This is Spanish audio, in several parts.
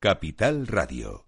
Capital Radio.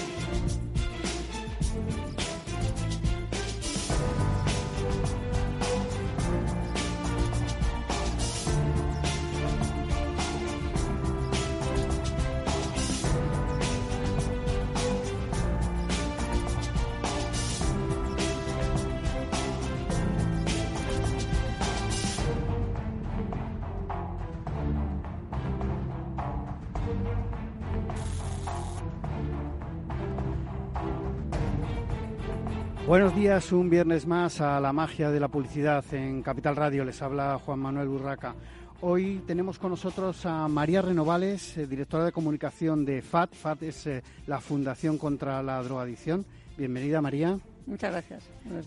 Días, un viernes más a la magia de la publicidad en Capital Radio. Les habla Juan Manuel Burraca. Hoy tenemos con nosotros a María Renovales, eh, directora de comunicación de FAT. FAT es eh, la Fundación contra la Drogadicción. Bienvenida, María. Muchas gracias.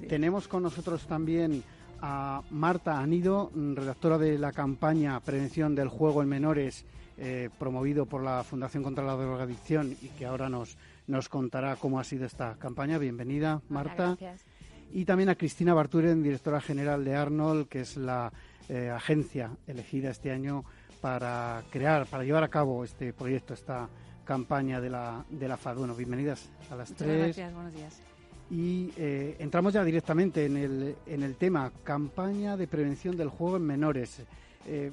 Tenemos con nosotros también a Marta Anido, mm, redactora de la campaña Prevención del Juego en Menores, eh, promovido por la Fundación contra la Drogadicción y que ahora nos nos contará cómo ha sido esta campaña. Bienvenida, Marta. gracias. Y también a Cristina Barturen, directora general de Arnold, que es la eh, agencia elegida este año para crear, para llevar a cabo este proyecto, esta campaña de la, de la FAD. Bueno, bienvenidas a las Muchas tres. gracias, buenos días. Y eh, entramos ya directamente en el, en el tema, campaña de prevención del juego en menores. Eh,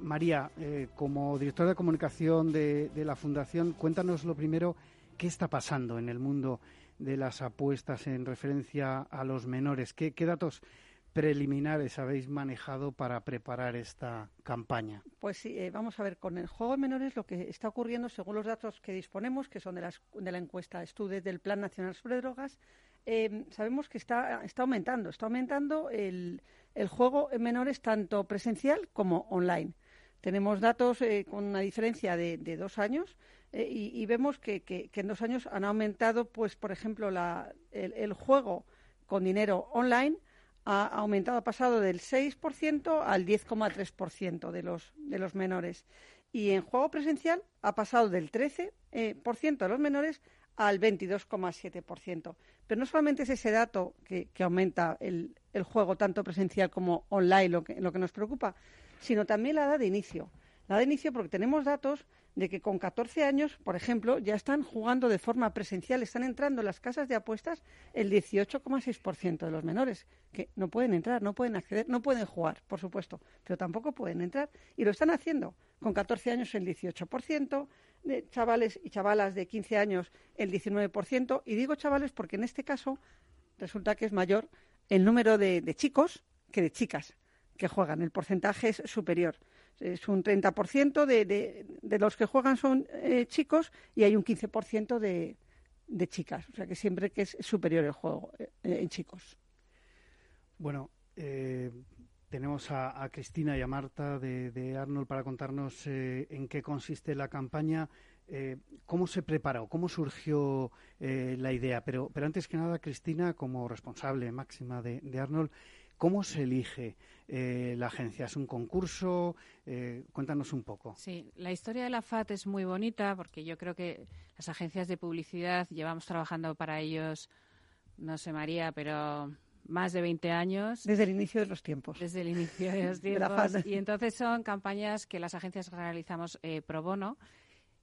María, eh, como directora de comunicación de, de la Fundación, cuéntanos lo primero, ¿qué está pasando en el mundo de las apuestas en referencia a los menores? ¿Qué, qué datos preliminares habéis manejado para preparar esta campaña? Pues sí, eh, vamos a ver, con el juego de menores lo que está ocurriendo, según los datos que disponemos, que son de, las, de la encuesta Estudios del Plan Nacional sobre Drogas, eh, sabemos que está, está aumentando, está aumentando el, el juego en menores tanto presencial como online. Tenemos datos eh, con una diferencia de, de dos años eh, y, y, vemos que, que, en dos años han aumentado, pues, por ejemplo, la, el, el, juego con dinero online ha aumentado, ha pasado del 6% al 10,3% de los, de los menores. Y en juego presencial ha pasado del 13% eh, por ciento de los menores al 22,7%. Pero no solamente es ese dato que, que aumenta el, el, juego tanto presencial como online lo que, lo que nos preocupa, sino también la edad de inicio. La edad de inicio porque tenemos datos de que con 14 años, por ejemplo, ya están jugando de forma presencial, están entrando en las casas de apuestas el 18,6% de los menores, que no pueden entrar, no pueden acceder, no pueden jugar, por supuesto, pero tampoco pueden entrar. Y lo están haciendo. Con 14 años el 18%, de chavales y chavalas de 15 años el 19%. Y digo chavales porque en este caso resulta que es mayor el número de, de chicos que de chicas que juegan. El porcentaje es superior es un 30% de, de, de los que juegan son eh, chicos y hay un 15% de, de chicas. O sea que siempre que es superior el juego eh, en chicos. Bueno, eh, tenemos a, Cristina y a Marta de, Arnold para contarnos en qué consiste la campaña. ¿Cómo se preparó? ¿Cómo surgió la idea? Pero, pero antes que nada, Cristina, como responsable máxima de Arnold, ¿Cómo se elige eh, la agencia? ¿Es un concurso? Eh, cuéntanos un poco. Sí, la historia de la FAT es muy bonita porque yo creo que las agencias de publicidad llevamos trabajando para ellos, no sé María, pero más de 20 años. Desde el inicio de los tiempos. Desde el inicio de los tiempos. De y entonces son campañas que las agencias realizamos eh, pro bono.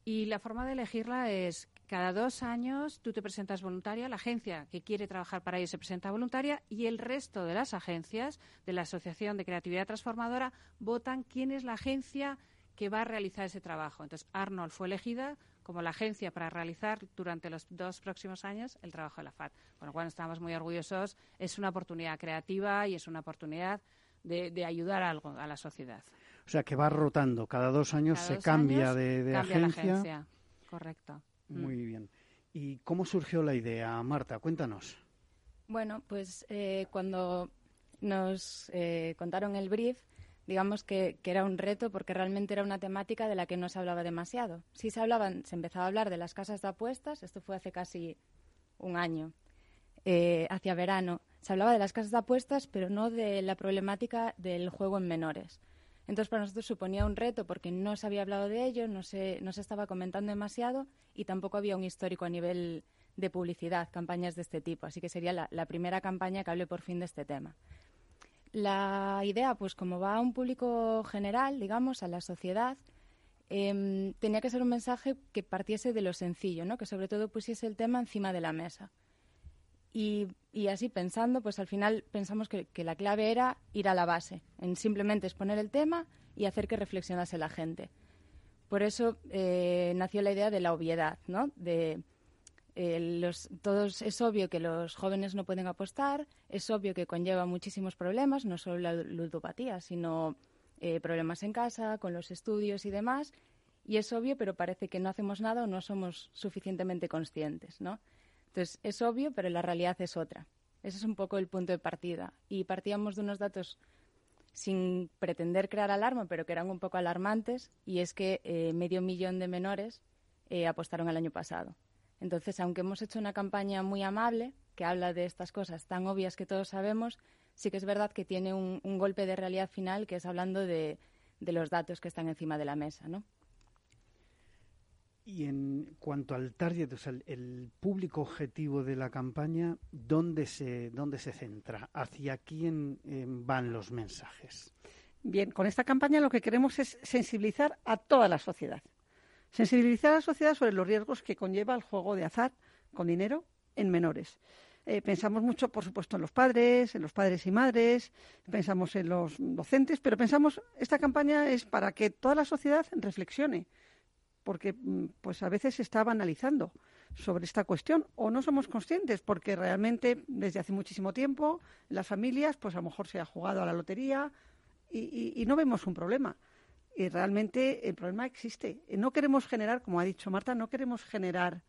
Y la forma de elegirla es cada dos años tú te presentas voluntaria, la agencia que quiere trabajar para ello se presenta voluntaria y el resto de las agencias de la Asociación de Creatividad Transformadora votan quién es la agencia que va a realizar ese trabajo. Entonces, Arnold fue elegida como la agencia para realizar durante los dos próximos años el trabajo de la FAT. Con lo cual estamos muy orgullosos. Es una oportunidad creativa y es una oportunidad de, de ayudar a algo a la sociedad. O sea, que va rotando. Cada dos años Cada se dos cambia años de, de cambia agencia. La agencia. Correcto. Muy mm. bien. ¿Y cómo surgió la idea, Marta? Cuéntanos. Bueno, pues eh, cuando nos eh, contaron el brief, digamos que, que, era un reto porque realmente era una temática de la que no se hablaba demasiado. Sí se hablaban, se empezaba a hablar de las casas de apuestas, esto fue hace casi un año, eh, hacia verano. Se hablaba de las casas de apuestas, pero no de la problemática del juego en menores. Entonces, para nosotros suponía un reto porque no se había hablado de ello, no se, no se estaba comentando demasiado y tampoco había un histórico a nivel de publicidad, campañas de este tipo. Así que sería la, primera campaña que hable por fin de este tema. La idea, pues como va a un público general, digamos, a la sociedad, eh, tenía que ser un mensaje que partiese de lo sencillo, ¿no? que sobre todo pusiese el tema encima de la mesa. Y, así pensando, pues al final pensamos que, que, la clave era ir a la base, en simplemente exponer el tema y hacer que reflexionase la gente. Por eso eh, nació la idea de la obviedad, ¿no? De, eh, los, todos, es obvio que los jóvenes no pueden apostar, es obvio que conlleva muchísimos problemas, no solo la ludopatía, sino eh, problemas en casa, con los estudios y demás. Y es obvio, pero parece que no hacemos nada o no somos suficientemente conscientes, ¿no? Entonces, es obvio, pero la realidad es otra. Ese es un poco el punto de partida. Y partíamos de unos datos sin pretender crear alarma, pero que eran un poco alarmantes, y es que eh, medio millón de menores eh, apostaron el año pasado. Entonces, aunque hemos hecho una campaña muy amable, que habla de estas cosas tan obvias que todos sabemos, sí que es verdad que tiene un, golpe de realidad final, que es hablando de, de, los datos que están encima de la mesa, ¿no? Y en cuanto al target, o sea, el, público objetivo de la campaña, ¿dónde se, dónde se centra? ¿Hacia quién eh, van los mensajes? Bien, con esta campaña lo que queremos es sensibilizar a toda la sociedad. Sensibilizar a la sociedad sobre los riesgos que conlleva el juego de azar con dinero en menores. Eh, pensamos mucho, por supuesto, en los padres, en los padres y madres, pensamos en los docentes, pero pensamos, esta campaña es para que toda la sociedad reflexione porque mm, pues a veces se está banalizando sobre esta cuestión o no somos conscientes porque realmente desde hace muchísimo tiempo las familias pues a lo mejor se ha jugado a la lotería y, no vemos un problema. Y realmente el problema existe. No queremos generar como ha dicho Marta no queremos generar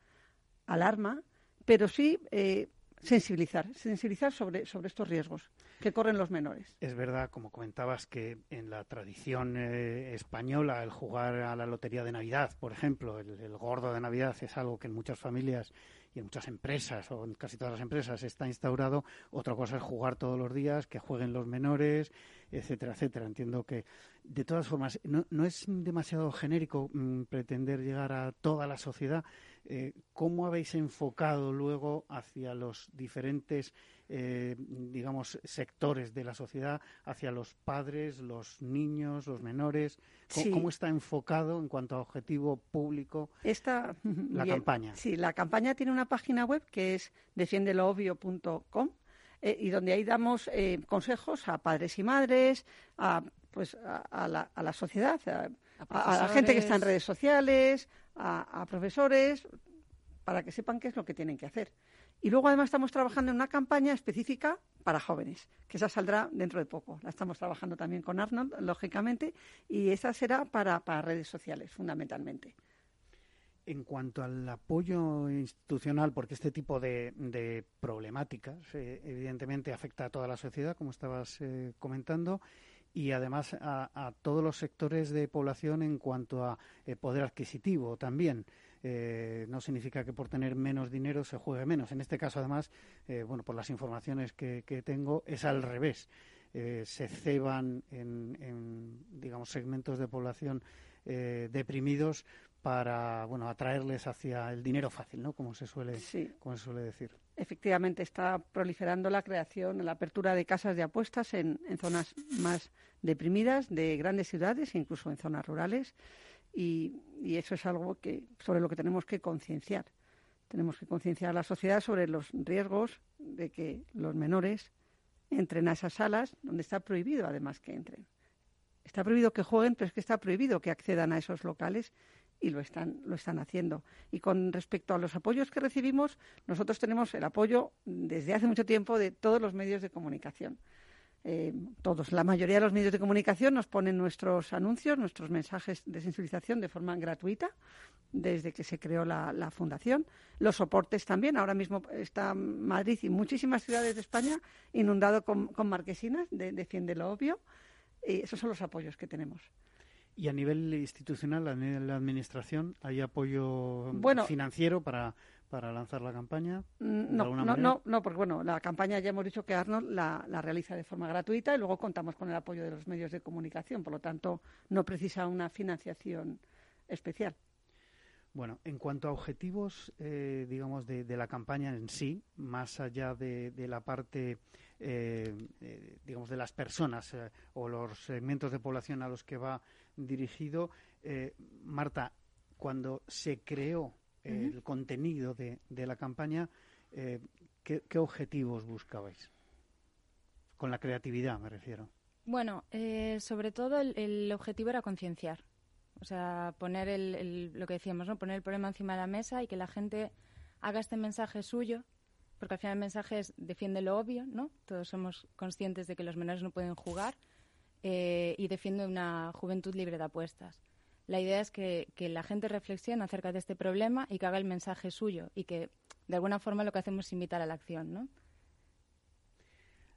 alarma pero sí eh, sensibilizar, sensibilizar sobre, sobre estos riesgos que corren los menores. Es verdad, como comentabas, que en la tradición eh, española el jugar a la lotería de Navidad, por ejemplo, el, gordo de Navidad es algo que en muchas familias y en muchas empresas o en casi todas las empresas está instaurado. Otra cosa es jugar todos los días, que jueguen los menores, etcétera, etcétera. Entiendo que, de todas formas, no, no es demasiado genérico mmm, pretender llegar a toda la sociedad. Eh, ¿Cómo habéis enfocado luego hacia los diferentes, eh, digamos, sectores de la sociedad, hacia los padres, los niños, los menores? ¿Cómo, sí. ¿cómo está enfocado en cuanto a objetivo público Esta, la bien. campaña? Sí, la campaña tiene una página web que es defiendeloobvio.com eh, y donde ahí damos eh, consejos a padres y madres, a, pues, a, a, la, a la, sociedad, a, a, la gente que está en redes sociales, a, profesores, para que sepan qué es lo que tienen que hacer. Y luego además estamos trabajando en una campaña específica para jóvenes, que esa saldrá dentro de poco. La estamos trabajando también con Arnold, lógicamente, y esa será para, para redes sociales, fundamentalmente. En cuanto al apoyo institucional, porque este tipo de, de problemáticas eh, evidentemente afecta a toda la sociedad, como estabas eh, comentando, y además a, a, todos los sectores de población en cuanto a eh, poder adquisitivo también. Eh, no significa que por tener menos dinero se juegue menos. En este caso, además, eh, bueno, por las informaciones que, tengo, es al revés. Se ceban en, en, digamos, segmentos de población deprimidos para bueno atraerles hacia el dinero fácil, ¿no? Como se suele, sí. como se suele decir. Efectivamente, está proliferando la creación, la apertura de casas de apuestas en, en zonas más deprimidas de grandes ciudades, incluso en zonas rurales, y, y eso es algo que sobre lo que tenemos que concienciar. Tenemos que concienciar a la sociedad sobre los riesgos de que los menores entren a esas salas donde está prohibido, además, que entren. Está prohibido que jueguen, pero es que está prohibido que accedan a esos locales y lo están, lo están haciendo. Y con respecto a los apoyos que recibimos, nosotros tenemos el apoyo desde hace mucho tiempo de todos los medios de comunicación. eh, todos, la mayoría de los medios de comunicación nos ponen nuestros anuncios, nuestros mensajes de sensibilización de forma gratuita desde que se creó la, fundación. Los soportes también. Ahora mismo está Madrid y muchísimas ciudades de España inundado con, marquesinas de Defiende lo Obvio. Y esos son los apoyos que tenemos. ¿Y a nivel institucional, a nivel de la administración, hay apoyo financiero para para lanzar la campaña? Mm, no, no, no, no, porque bueno, la campaña ya hemos dicho que Arnold la, la, realiza de forma gratuita y luego contamos con el apoyo de los medios de comunicación, por lo tanto no precisa una financiación especial. Bueno, en cuanto a objetivos, eh, digamos, de, la campaña en sí, más allá de, la parte, eh, eh, digamos, de las personas o los segmentos de población a los que va dirigido, Marta, cuando se creó el contenido de, la campaña, eh, ¿qué, objetivos buscabais? Con la creatividad, me refiero. Bueno, eh, sobre todo el, objetivo era concienciar. O sea, poner el, lo que decíamos, ¿no? Poner el problema encima de la mesa y que la gente haga este mensaje suyo, porque al final el mensaje es defiende lo obvio, ¿no? Todos somos conscientes de que los menores no pueden jugar eh, y defiende una juventud libre de apuestas la idea es que, la gente reflexione acerca de este problema y que haga el mensaje suyo y que de alguna forma lo que hacemos es invitar a la acción, ¿no?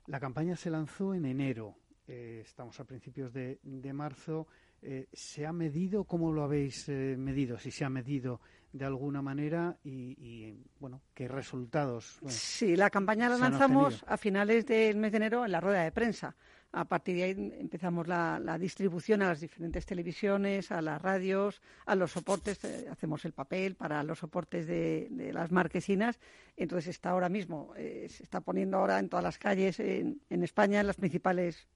La campaña se lanzó en enero. Eh, estamos a principios de, marzo. Eh, ¿Se ha medido? ¿Cómo lo habéis eh, medido? Si se ha medido de alguna manera y, bueno, ¿qué resultados? sí, la campaña la lanzamos a finales del mes de enero en la rueda de prensa. A partir de ahí empezamos la, distribución a las diferentes televisiones, a las radios, a los soportes. Eh, hacemos el papel para los soportes de, las marquesinas. Entonces está ahora mismo, eh, se está poniendo ahora en todas las calles en, España, en las principales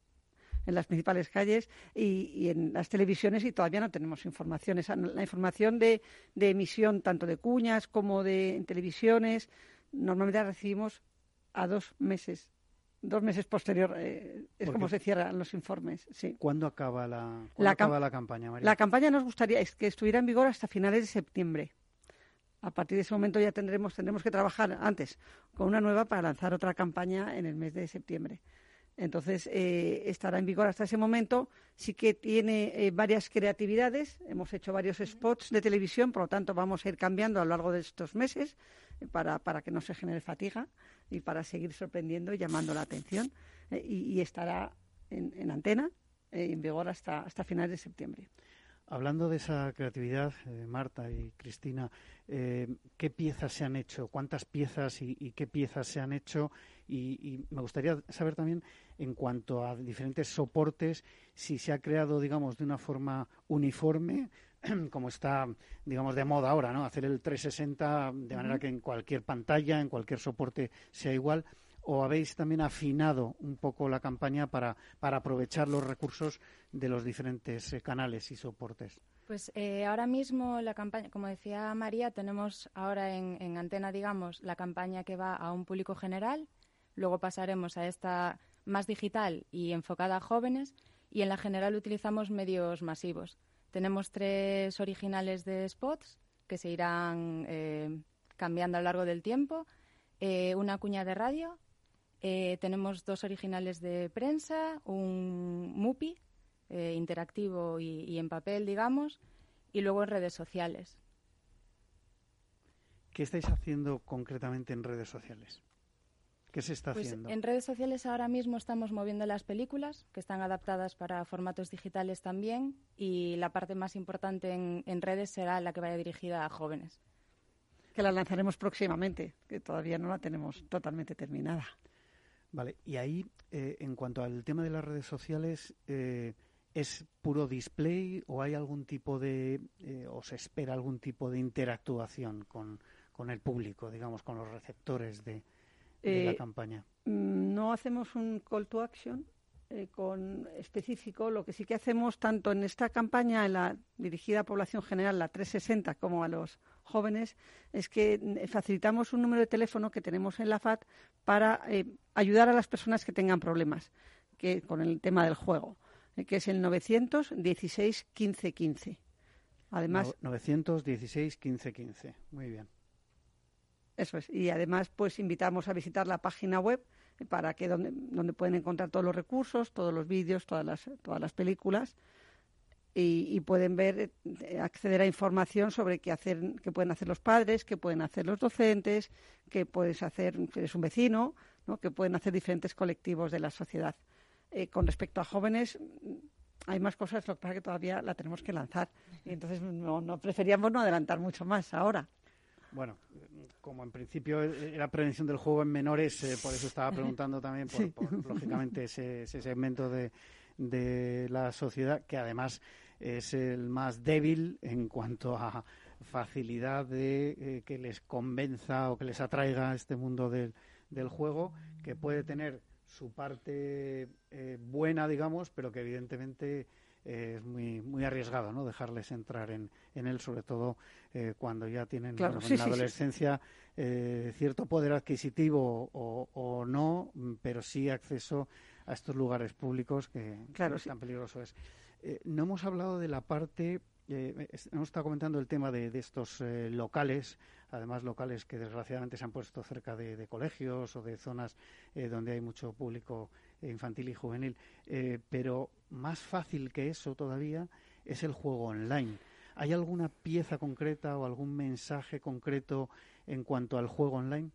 en las principales calles y, en las televisiones y todavía no tenemos información. la información de, emisión tanto de cuñas como de en televisiones normalmente la recibimos a dos meses dos meses posterior eh, es como se cierran los informes. Sí. ¿Cuándo acaba la, acaba la campaña, María? La campaña nos gustaría es que estuviera en vigor hasta finales de septiembre. A partir de ese momento ya tendremos, tendremos que trabajar antes con una nueva para lanzar otra campaña en el mes de septiembre. Entonces, eh, estará en vigor hasta ese momento. Sí que tiene eh, varias creatividades. Hemos hecho varios spots de televisión, por lo tanto, vamos a ir cambiando a lo largo de estos meses eh, para, para que no se genere fatiga y para seguir sorprendiendo y llamando la atención. Y, estará en, en antena, en vigor hasta, hasta finales de septiembre. Hablando de esa creatividad, eh, Marta y Cristina, eh, ¿qué piezas se han hecho? ¿Cuántas piezas y, qué piezas se han hecho? Y, me gustaría saber también, en cuanto a diferentes soportes, si se ha creado, digamos, de una forma uniforme, como está, digamos, de moda ahora, ¿no? Hacer el 360 de manera que en cualquier pantalla, en cualquier soporte sea igual o habéis también afinado un poco la campaña para, para aprovechar los recursos de los diferentes eh, canales y soportes? Pues eh, ahora mismo la campaña, como decía María, tenemos ahora en, en, antena, digamos, la campaña que va a un público general, luego pasaremos a esta más digital y enfocada a jóvenes y en la general utilizamos medios masivos. Tenemos tres originales de spots que se irán eh, cambiando a lo largo del tiempo, una cuña de radio eh, tenemos dos originales de prensa, un MUPI eh, interactivo y, en papel, digamos, y luego en redes sociales. ¿Qué estáis haciendo concretamente en redes sociales? ¿Qué se está pues haciendo? En redes sociales ahora mismo estamos moviendo las películas, que están adaptadas para formatos digitales también, y la parte más importante en, en redes será la que vaya dirigida a jóvenes. Que la lanzaremos próximamente, que todavía no la tenemos totalmente terminada. Vale, y ahí, eh, en cuanto al tema de las redes sociales, eh, ¿es puro display o hay algún tipo de, eh, o se espera algún tipo de interactuación con, con el público, digamos, con los receptores de, de la campaña? Mm, no hacemos un call to action, eh, con específico, lo que sí que hacemos tanto en esta campaña en la dirigida a población general, la 360, como a los jóvenes, es que eh, facilitamos un número de teléfono que tenemos en la FAT para eh, ayudar a las personas que tengan problemas que, con el tema del juego, que es el 916 15 15. Además, 916 15 15. Muy bien. Eso es. Y además, pues invitamos a visitar la página web para que donde, donde pueden encontrar todos los recursos, todos los vídeos, todas las, todas las películas y, pueden ver, eh, acceder a información sobre qué hacer, qué pueden hacer los padres, qué pueden hacer los docentes, qué puedes hacer, si eres un vecino, ¿no? qué pueden hacer diferentes colectivos de la sociedad. Eh, con respecto a jóvenes, hay más cosas, lo que pasa es que todavía la tenemos que lanzar. Y entonces no, no preferíamos no adelantar mucho más ahora. Bueno, como en principio era prevención del juego en menores, eh, por eso estaba preguntando también por, lógicamente ese, segmento de, de, la sociedad que además es el más débil en cuanto a facilidad de eh, que les convenza o que les atraiga este mundo del, del juego, que puede tener su parte eh, buena, digamos, pero que evidentemente eh, es muy muy arriesgado, ¿no? Dejarles entrar en, en él, sobre todo eh, cuando ya tienen en la adolescencia cierto poder adquisitivo o, o, no, pero sí acceso a estos lugares públicos que, claro, tan peligroso es. no hemos hablado de la parte eh, hemos estado comentando el tema de, estos eh, locales, además locales que desgraciadamente se han puesto cerca de, colegios o de zonas eh, donde hay mucho público infantil y juvenil, pero más fácil que eso todavía es el juego online. ¿Hay alguna pieza concreta o algún mensaje concreto en cuanto al juego online?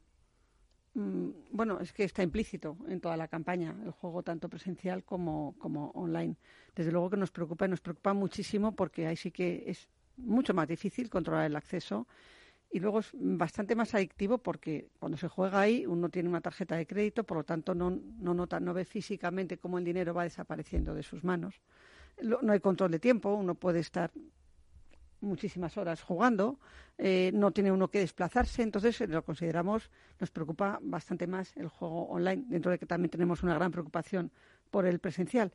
Mm, bueno, es que está implícito en toda la campaña, el juego tanto presencial como, online. Desde luego que nos preocupa y nos preocupa muchísimo porque ahí sí que es mucho más difícil controlar el acceso y luego es bastante más adictivo porque cuando se juega ahí uno tiene una tarjeta de crédito, por lo tanto no, no nota, no ve físicamente cómo el dinero va desapareciendo de sus manos. No hay control de tiempo, uno puede estar muchísimas horas jugando, eh, no tiene uno que desplazarse, entonces eh, lo consideramos, nos preocupa bastante más el juego online, dentro de que también tenemos una gran preocupación por el presencial,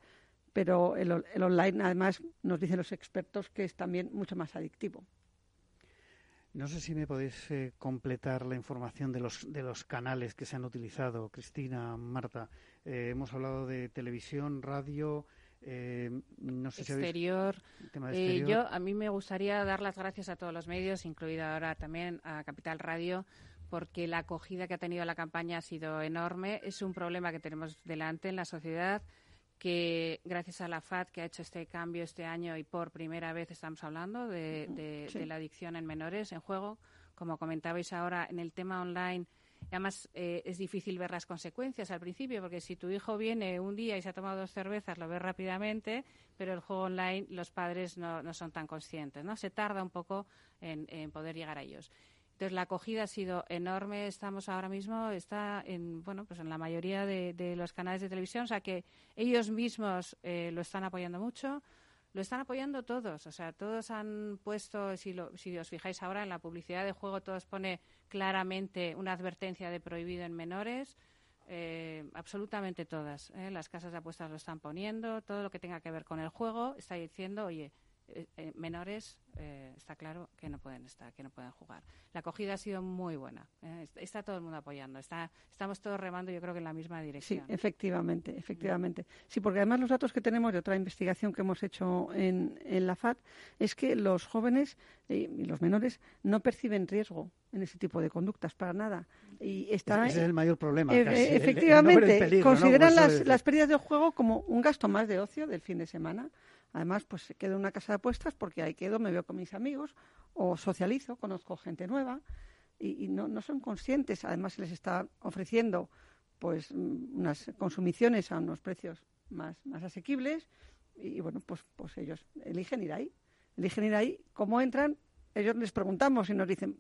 pero el, online además nos dicen los expertos que es también mucho más adictivo. No sé si me podéis eh, completar la información de los, de los canales que se han utilizado, Cristina, Marta. hemos hablado de televisión, radio, eh, no sé exterior. Eh, yo a mí me gustaría dar las gracias a todos los medios, incluido ahora también a Capital Radio, porque la acogida que ha tenido la campaña ha sido enorme. Es un problema que tenemos delante en la sociedad que gracias a la FAD que ha hecho este cambio este año y por primera vez estamos hablando de, de la adicción en menores en juego. Como comentabais ahora, en el tema online además eh, es difícil ver las consecuencias al principio, porque si tu hijo viene un día y se ha tomado dos cervezas, lo ves rápidamente, pero el juego online los padres no, son tan conscientes, ¿no? Se tarda un poco en, poder llegar a ellos. Entonces la acogida ha sido enorme. Estamos ahora mismo está en bueno pues en la mayoría de, los canales de televisión, o sea que ellos mismos eh, lo están apoyando mucho. Lo están apoyando todos, o sea, todos han puesto, si, si os fijáis ahora en la publicidad de juego, todos pone claramente una advertencia de prohibido en menores. Eh, absolutamente todas. ¿eh? Las casas de apuestas lo están poniendo, todo lo que tenga que ver con el juego está diciendo, oye, eh, eh, menores eh, está claro que no pueden estar, que no pueden jugar. La acogida ha sido muy buena. está todo el mundo apoyando. Está, estamos todos remando, yo creo que en la misma dirección. Sí, efectivamente, efectivamente. Sí, porque además los datos que tenemos de otra investigación que hemos hecho en, en la FAD es que los jóvenes y los menores no perciben riesgo en ese tipo de conductas para nada. Y está, ese es el mayor problema. efectivamente, consideran las, las pérdidas de juego como un gasto más de ocio del fin de semana Además, pues quedo en una casa de apuestas porque ahí quedo, me veo con mis amigos o socializo, conozco gente nueva y, no, no, son conscientes. Además, se les está ofreciendo pues unas consumiciones a unos precios más, más asequibles y, bueno, pues, pues ellos eligen ir ahí. Eligen ir ahí. ¿Cómo entran? Ellos les preguntamos y nos dicen,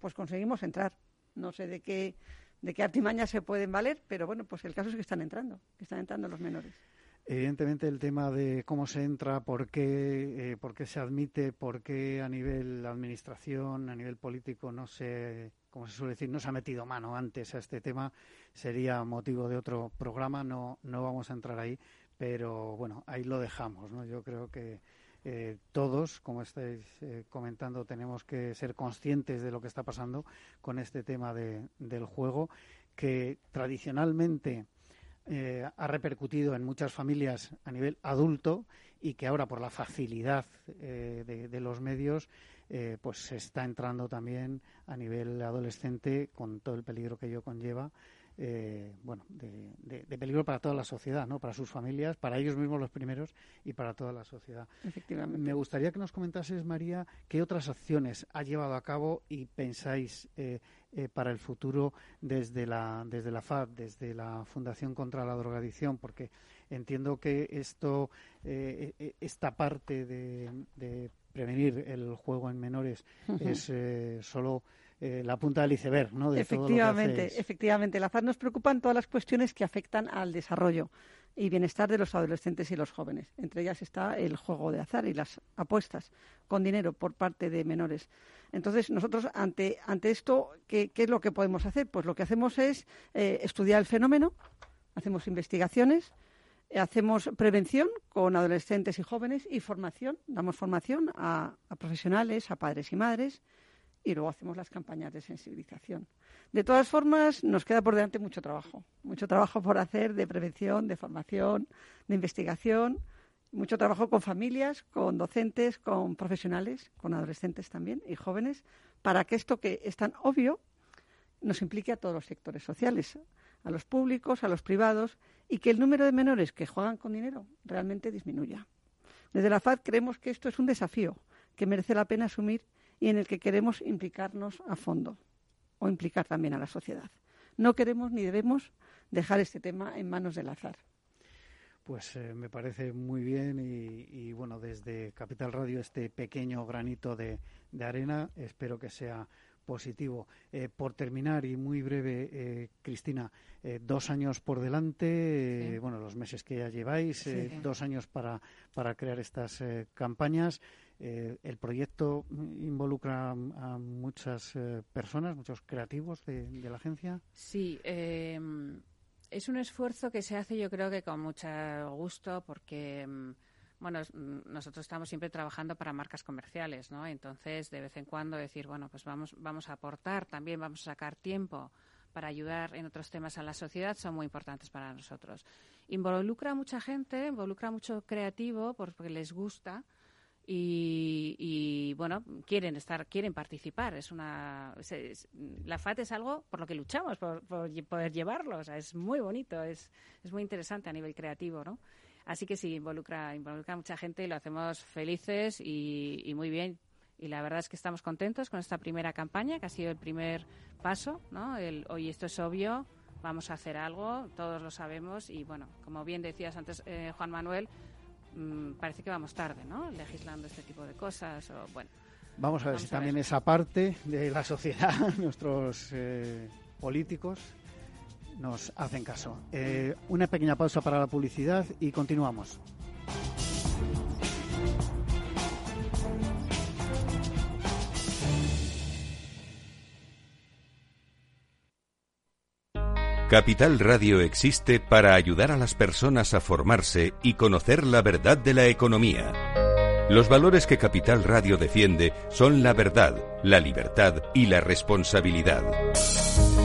pues conseguimos entrar. No sé de qué, de qué artimañas se pueden valer, pero bueno, pues el caso es que están entrando, que están entrando los menores. Evidentemente el tema de cómo se entra, por qué, eh, por qué se admite, por qué a nivel administración, a nivel político no se, como se suele decir, no se ha metido mano antes a este tema, sería motivo de otro programa, no, no vamos a entrar ahí, pero bueno, ahí lo dejamos, ¿no? Yo creo que eh, todos, como estáis eh, comentando, tenemos que ser conscientes de lo que está pasando con este tema de, del juego, que tradicionalmente eh, ha repercutido en muchas familias a nivel adulto y que ahora por la facilidad eh, de, los medios eh, pues se está entrando también a nivel adolescente con todo el peligro que ello conlleva eh, bueno, de, peligro para toda la sociedad, ¿no? Para sus familias, para ellos mismos los primeros y para toda la sociedad. Efectivamente. Me gustaría que nos comentases, María, qué otras acciones ha llevado a cabo y pensáis eh, eh, para el futuro desde la, desde la FAD, desde la Fundación contra la Drogadicción, porque entiendo que esto, esta parte de, prevenir el juego en menores es solo eh, la punta del iceberg, ¿no? De efectivamente, todo efectivamente. La FAD nos preocupan todas las cuestiones que afectan al desarrollo y bienestar de los adolescentes y los jóvenes. Entre ellas está el juego de azar y las apuestas con dinero por parte de menores. Entonces, nosotros ante, ante esto, ¿qué, es lo que podemos hacer? Pues lo que hacemos es eh, estudiar el fenómeno, hacemos investigaciones, hacemos prevención con adolescentes y jóvenes y formación. Damos formación a profesionales, a padres y madres y luego hacemos las campañas de sensibilización. De todas formas, nos queda por delante mucho trabajo, mucho trabajo por hacer de prevención, de formación, de investigación, mucho trabajo con familias, con docentes, con profesionales, con adolescentes también y jóvenes, para que esto que es tan obvio nos implique a todos los sectores sociales, a los públicos, a los privados, y que el número de menores que juegan con dinero realmente disminuya. Desde la FAD creemos que esto es un desafío que merece la pena asumir y en el que queremos implicarnos a fondo o implicar también a la sociedad. No queremos ni debemos dejar este tema en manos del azar. Pues eh, me parece muy bien y, bueno, desde Capital Radio este pequeño granito de, arena espero que sea positivo. Eh, por terminar y muy breve, eh, Cristina, dos años por delante, bueno, los meses que ya lleváis, dos años para, para crear estas campañas. Eh, el proyecto involucra a muchas eh, personas, muchos creativos de, la agencia. Sí, em, es un esfuerzo que se hace yo creo que con mucho gusto porque em, bueno, nosotros estamos siempre trabajando para marcas comerciales, ¿no? Entonces, de vez en cuando decir, bueno, pues vamos, vamos a aportar también, vamos a sacar tiempo para ayudar en otros temas a la sociedad son muy importantes para nosotros. Involucra a mucha gente, involucra mucho creativo porque les gusta y, bueno quieren estar quieren participar es una la FAT es algo por lo que luchamos por, poder llevarlo o sea es muy bonito es, es muy interesante a nivel creativo no así que sí involucra involucra a mucha gente y lo hacemos felices y, muy bien y la verdad es que estamos contentos con esta primera campaña que ha sido el primer paso no el hoy esto es obvio vamos a hacer algo todos lo sabemos y bueno como bien decías antes eh, Juan Manuel Mm, parece que vamos tarde, ¿no? Legislando este tipo de cosas o bueno. Vamos a ver si también esa parte de la sociedad, nuestros eh, políticos, nos hacen caso. Eh, una pequeña pausa para la publicidad y continuamos. Capital Radio existe para ayudar a las personas a formarse y conocer la verdad de la economía. Los valores que Capital Radio defiende son la verdad, la libertad y la responsabilidad.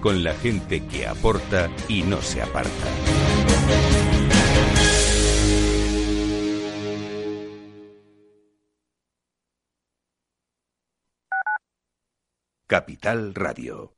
con la gente que aporta y no se aparta. Capital Radio.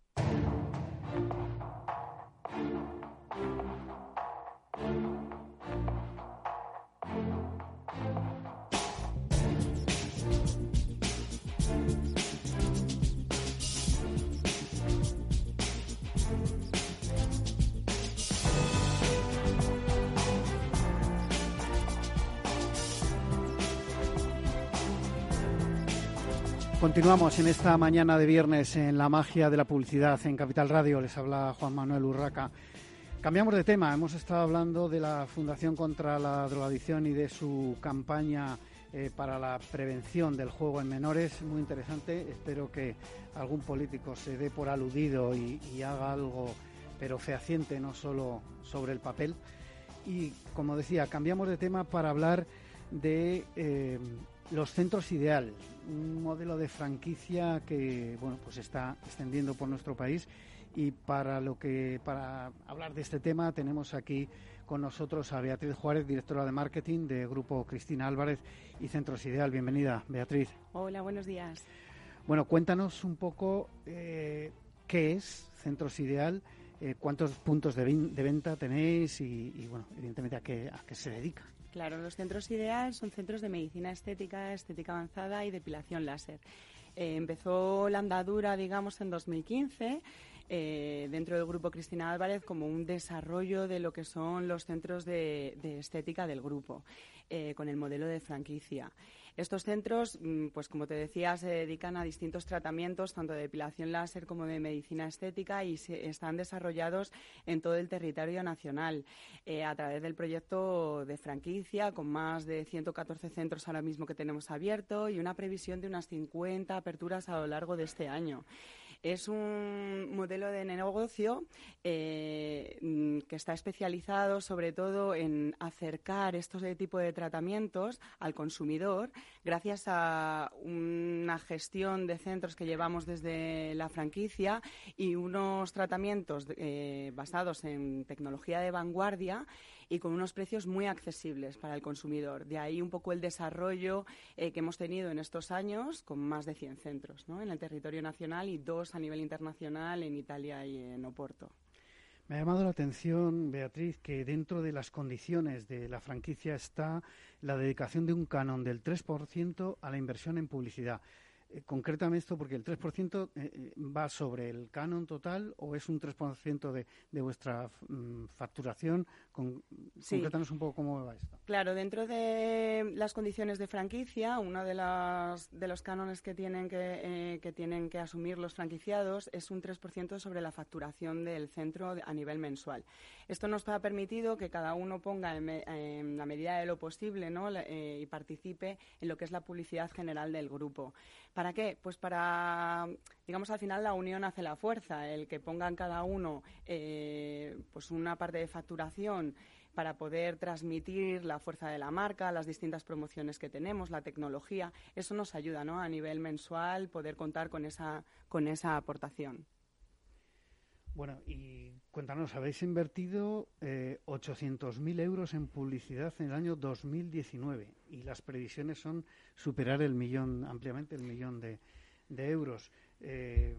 Continuamos en esta mañana de viernes en la magia de la publicidad en Capital Radio. Les habla Juan Manuel Urraca. Cambiamos de tema. Hemos estado hablando de la Fundación contra la Drogadicción y de su campaña eh, para la prevención del juego en menores. Muy interesante. Espero que algún político se dé por aludido y, haga algo, pero fehaciente, no solo sobre el papel. Y como decía, cambiamos de tema para hablar de eh, los centros ideal, un modelo de franquicia que bueno pues está extendiendo por nuestro país y para lo que para hablar de este tema tenemos aquí con nosotros a Beatriz Juárez, directora de marketing de Grupo Cristina Álvarez y Centros Ideal. Bienvenida, Beatriz. Hola, buenos días. Bueno, cuéntanos un poco eh, qué es Centros Ideal, eh, cuántos puntos de, venta tenéis y, y, bueno, evidentemente a qué, a qué se dedica. Claro, los centros ideal son centros de medicina estética, estética avanzada y depilación láser. Eh, empezó la andadura, digamos, en 2015 eh, dentro del grupo Cristina Álvarez como un desarrollo de lo que son los centros de, estética del grupo, eh, con el modelo de franquicia. Estos centros, mm, pues como te decía, se dedican a distintos tratamientos, tanto de depilación láser como de medicina estética, y están desarrollados en todo el territorio nacional eh, a través del proyecto de franquicia, con más de 114 centros ahora mismo que tenemos abierto y una previsión de unas 50 aperturas a lo largo de este año. Es un modelo de negocio eh, mm, que está especializado sobre todo en acercar estos tipos de tratamientos al consumidor gracias a una gestión de centros que llevamos desde la franquicia y unos tratamientos eh, basados en tecnología de vanguardia y con unos precios muy accesibles para el consumidor. De ahí un poco el desarrollo eh, que hemos tenido en estos años con más de 100 centros ¿no? en el territorio nacional y dos a nivel internacional en Italia y en Oporto. Me ha llamado la atención, Beatriz, que dentro de las condiciones de la franquicia está la dedicación de un canon del 3% a la inversión en publicidad. Eh, concrétame esto porque el 3% eh, eh, va sobre el canon total o es un 3% de, de vuestra mm, facturación. Con, Concrétanos un poco cómo va esto. Claro, dentro de las condiciones de franquicia, uno de, las, de los cánones que tienen que, que tienen que asumir los franquiciados es un 3% sobre la facturación del centro a nivel mensual. Esto nos ha permitido que cada uno ponga en, la medida de lo posible ¿no? y participe en lo que es la publicidad general del grupo. ¿Para qué? Pues para, digamos, al final la unión hace la fuerza, el que pongan cada uno eh, pues una parte de facturación para poder transmitir la fuerza de la marca, las distintas promociones que tenemos, la tecnología. Eso nos ayuda, ¿no? A nivel mensual poder contar con esa, con esa aportación. Bueno, y cuéntanos, habéis invertido eh, 800.000 euros en publicidad en el año 2019 y las previsiones son superar el millón, ampliamente el millón de, euros. Eh,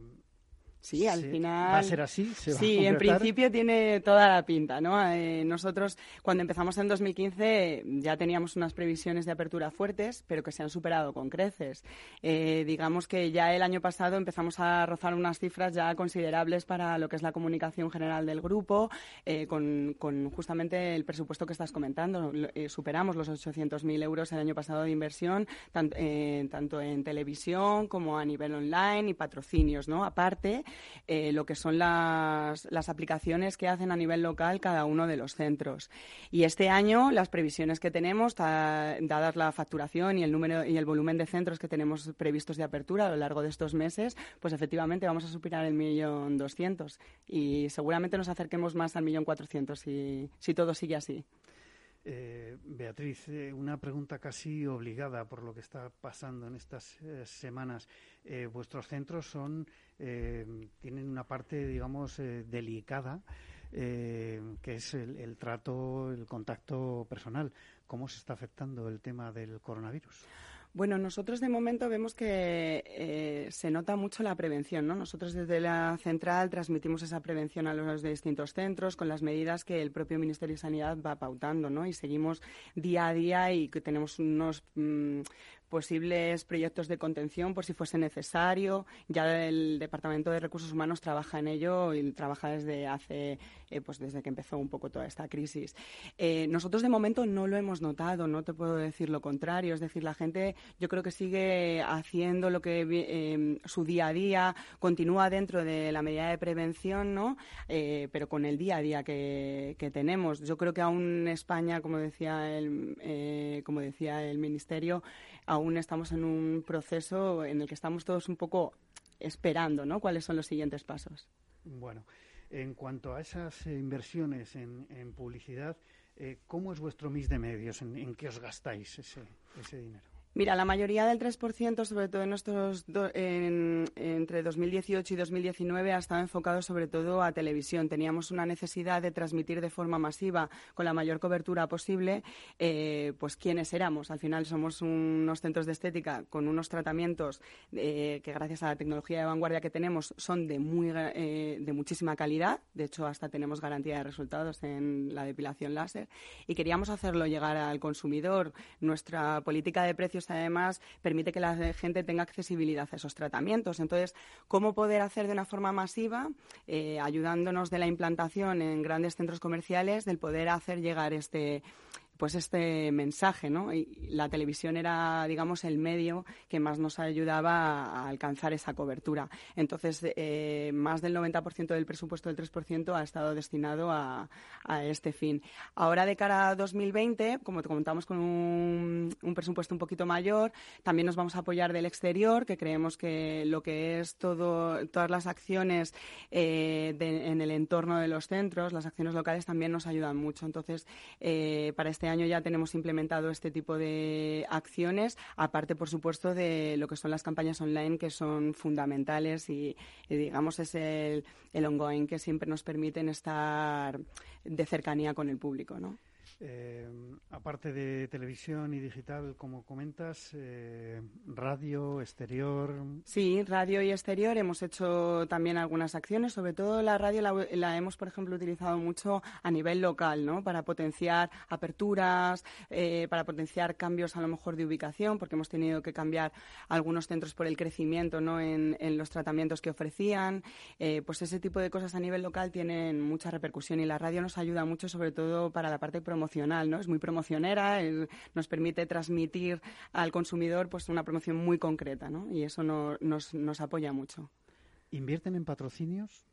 Sí, al final. ¿Va a ser así? sí, en principio tiene toda la pinta, ¿no? Eh, nosotros, cuando empezamos en 2015, ya teníamos unas previsiones de apertura fuertes, pero que se han superado con creces. Eh, digamos que ya el año pasado empezamos a rozar unas cifras ya considerables para lo que es la comunicación general del grupo, eh, con, justamente el presupuesto que estás comentando. superamos los 800.000 euros el año pasado de inversión, tanto en televisión como a nivel online y patrocinios, ¿no? Aparte eh, lo que son las, las aplicaciones que hacen a nivel local cada uno de los centros. Y este año las previsiones que tenemos, dadas la facturación y el número y el volumen de centros que tenemos previstos de apertura a lo largo de estos meses, pues efectivamente vamos a superar el millón doscientos y seguramente nos acerquemos más al millón cuatrocientos si, si todo sigue así. Eh, Beatriz, eh, una pregunta casi obligada por lo que está pasando en estas eh, semanas. vuestros centros son tienen una parte, digamos, delicada, que es el, trato, el contacto personal. ¿Cómo se está afectando el tema del coronavirus? Bueno, nosotros de momento vemos que eh, se nota mucho la prevención, ¿no? Nosotros desde la central transmitimos esa prevención a los distintos centros con las medidas que el propio Ministerio de Sanidad va pautando, ¿no? Y seguimos día a día y que tenemos unos mm, posibles proyectos de contención por si fuese necesario. Ya el Departamento de Recursos Humanos trabaja en ello y trabaja desde hace, eh, pues desde que empezó un poco toda esta crisis. Eh, nosotros de momento no lo hemos notado, no te puedo decir lo contrario. Es decir, la gente yo creo que sigue haciendo lo que eh, su día a día, continúa dentro de la medida de prevención, ¿no? pero con el día a día que, que, tenemos. Yo creo que aún España, como decía el, como decía el Ministerio, aún estamos en un proceso en el que estamos todos un poco esperando, ¿no? ¿Cuáles son los siguientes pasos? Bueno, en cuanto a esas eh, inversiones en, publicidad, eh, ¿cómo es vuestro mix de medios? ¿En, qué os gastáis ese dinero? Mira, la mayoría del 3%, sobre todo en nuestros entre 2018 y 2019, ha estado enfocado sobre todo a televisión. Teníamos una necesidad de transmitir de forma masiva, con la mayor cobertura posible, eh, pues quiénes éramos. Al final somos unos centros de estética con unos tratamientos eh, que, gracias a la tecnología de vanguardia que tenemos, son de, muy, eh, de muchísima calidad. De hecho, hasta tenemos garantía de resultados en la depilación láser. Y queríamos hacerlo llegar al consumidor. Nuestra política de precios además permite que la gente tenga accesibilidad a esos tratamientos. Entonces, ¿cómo poder hacer de una forma masiva, eh, ayudándonos de la implantación en grandes centros comerciales, del poder hacer llegar este pues este mensaje, ¿no? Y la televisión era, digamos, el medio que más nos ayudaba a alcanzar esa cobertura. Entonces, eh, más del 90% del presupuesto del 3% ha estado destinado a, este fin. Ahora, de cara a 2020, como te comentamos con un, presupuesto un poquito mayor, también nos vamos a apoyar del exterior, que creemos que lo que es todo, todas las acciones eh, en el entorno de los centros, las acciones locales también nos ayudan mucho. Entonces, eh, para este ya tenemos implementado este tipo de acciones, aparte, por supuesto, de lo que son las campañas online, que son fundamentales y, digamos, es el, el ongoing que siempre nos permiten estar de cercanía con el público, ¿no? Eh, aparte de televisión y digital, como comentas, eh, radio, exterior. Sí, radio y exterior. Hemos hecho también algunas acciones. Sobre todo la radio la, hemos, por ejemplo, utilizado mucho a nivel local, ¿no? Para potenciar aperturas, eh, para potenciar cambios a lo mejor de ubicación, porque hemos tenido que cambiar algunos centros por el crecimiento, ¿no? En, los tratamientos que ofrecían. pues ese tipo de cosas a nivel local tienen mucha repercusión y la radio nos ayuda mucho, sobre todo para la parte promocional ¿no? Es muy promocionera, nos permite transmitir al consumidor pues una promoción muy concreta, ¿no? Y eso nos, nos apoya mucho. ¿Invierten en patrocinios?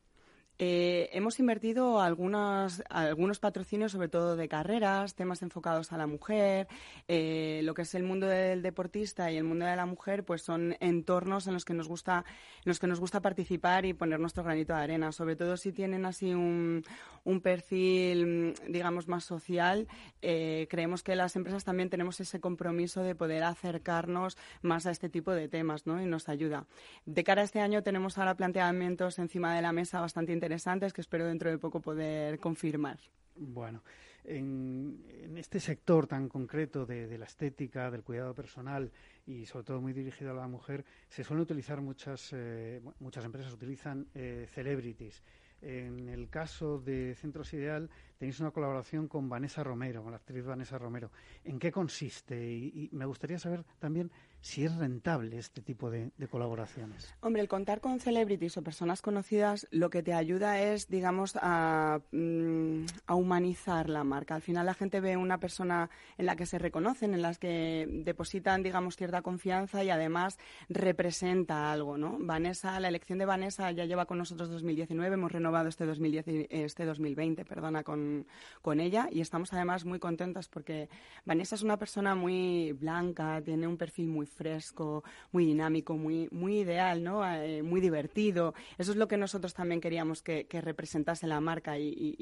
Eh, hemos invertido algunos, algunos patrocinios, sobre todo de carreras, temas enfocados a la mujer. Eh, lo que es el mundo del deportista y el mundo de la mujer, pues son entornos en los que nos gusta, en los que nos gusta participar y poner nuestro granito de arena. Sobre todo si tienen así un, un perfil, digamos, más social. Eh, creemos que las empresas también tenemos ese compromiso de poder acercarnos más a este tipo de temas, ¿no? Y nos ayuda. De cara a este año tenemos ahora planteamientos encima de la mesa bastante interesantes interesantes que espero dentro de poco poder confirmar. Bueno, en, este sector tan concreto de, la estética, del cuidado personal y sobre todo muy dirigido a la mujer, se suelen utilizar muchas, eh, muchas empresas utilizan eh, celebrities. En el caso de Centros Ideal tenéis una colaboración con Vanessa Romero, con la actriz Vanessa Romero. ¿En qué consiste? y me gustaría saber también si es rentable este tipo de, colaboraciones. Hombre, el contar con celebrities o personas conocidas lo que te ayuda es, digamos, a, mm, a, humanizar la marca. Al final la gente ve una persona en la que se reconocen, en las que depositan, digamos, cierta confianza y además representa algo, ¿no? Vanessa, la elección de Vanessa ya lleva con nosotros 2019, hemos renovado este, 2010, este 2020, perdona, con, con ella y estamos además muy contentas porque Vanessa es una persona muy blanca, tiene un perfil muy fresco, muy dinámico, muy, muy ideal, ¿no? Eh, muy divertido. Eso es lo que nosotros también queríamos que, representase la marca y,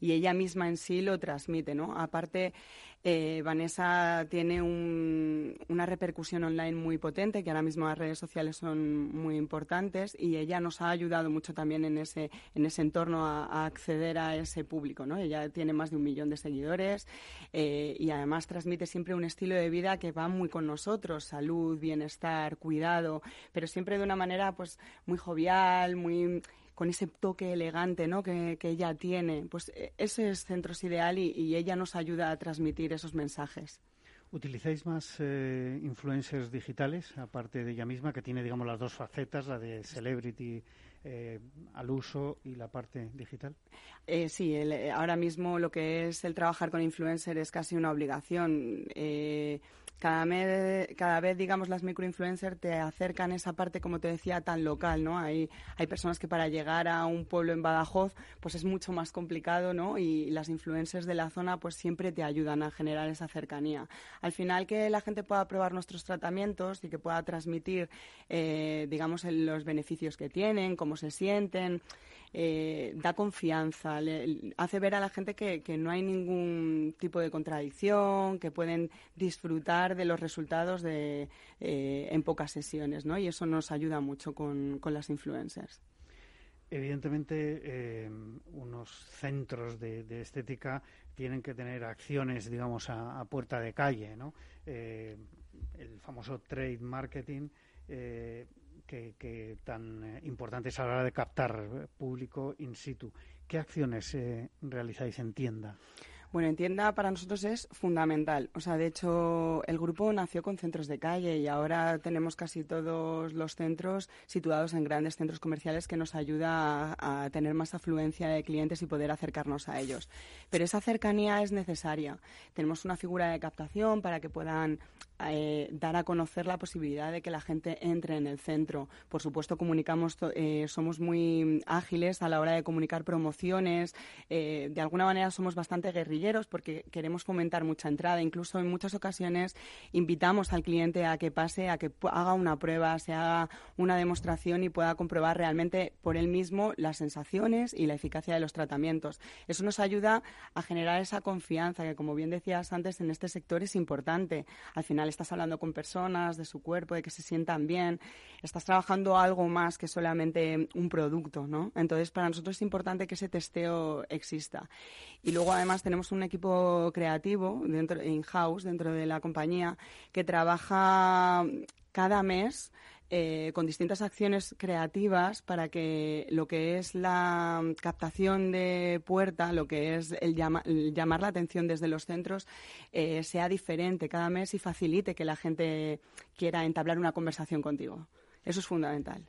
y, ella misma en sí lo transmite, ¿no? Aparte, eh, Vanessa tiene una repercusión online muy potente, que ahora mismo las redes sociales son muy importantes y ella nos ha ayudado mucho también en ese, en ese entorno a, acceder a ese público. ¿no? Ella tiene más de un millón de seguidores eh, y además transmite siempre un estilo de vida que va muy con nosotros, salud, bienestar, cuidado, pero siempre de una manera pues muy jovial, muy con ese toque elegante ¿no? que, ella tiene. Pues e, ese es Centros Ideal y, ella nos ayuda a transmitir esos mensajes. ¿Utilizáis más eh, influencers digitales, aparte de ella misma, que tiene, digamos, las dos facetas, la de celebrity eh, al uso y la parte digital? Eh, sí, ahora mismo lo que es el trabajar con influencers es casi una obligación. Cada, cada vez, digamos, las microinfluencers te acercan esa parte, como te decía, tan local, ¿no? Hay, hay personas que para llegar a un pueblo en Badajoz, pues es mucho más complicado, ¿no? Y las influencers de la zona, pues siempre te ayudan a generar esa cercanía. Al final, que la gente pueda probar nuestros tratamientos y que pueda transmitir, eh, digamos, los beneficios que tienen, cómo se sienten, eh, da confianza, hace ver a la gente que, no hay ningún tipo de contradicción, que pueden disfrutar de los resultados de, eh, en pocas sesiones, ¿no? Y eso nos ayuda mucho con, las influencers. Evidentemente, eh, unos centros de, estética tienen que tener acciones, digamos, a, puerta de calle, ¿no? el famoso trade marketing que, tan eh, importantes a la hora de captar público in situ. ¿Qué acciones eh, realizáis en tienda? Bueno, en tienda para nosotros es fundamental. O sea, de hecho, el grupo nació con centros de calle y ahora tenemos casi todos los centros situados en grandes centros comerciales que nos ayuda a, tener más afluencia de clientes y poder acercarnos a ellos. Pero esa cercanía es necesaria. Tenemos una figura de captación para que puedan eh, dar a conocer la posibilidad de que la gente entre en el centro. Por supuesto, comunicamos, eh, somos muy ágiles a la hora de comunicar promociones. Eh, de alguna manera somos bastante guerrilleros porque queremos fomentar mucha entrada. Incluso en muchas ocasiones invitamos al cliente a que pase, a que haga una prueba, se haga una demostración y pueda comprobar realmente por él mismo las sensaciones y la eficacia de los tratamientos. Eso nos ayuda a generar esa confianza que, como bien decías antes, en este sector es importante. Al final estás hablando con personas de su cuerpo, de que se sientan bien, estás trabajando algo más que solamente un producto, ¿no? Entonces, para nosotros es importante que ese testeo exista. Y luego, además, tenemos un equipo creativo dentro, in-house, dentro de la compañía, que trabaja cada mes eh, con distintas acciones creativas para que lo que es la captación de puerta, lo que es el, llamar la atención desde los centros, eh, sea diferente cada mes y facilite que la gente quiera entablar una conversación contigo. Eso es fundamental.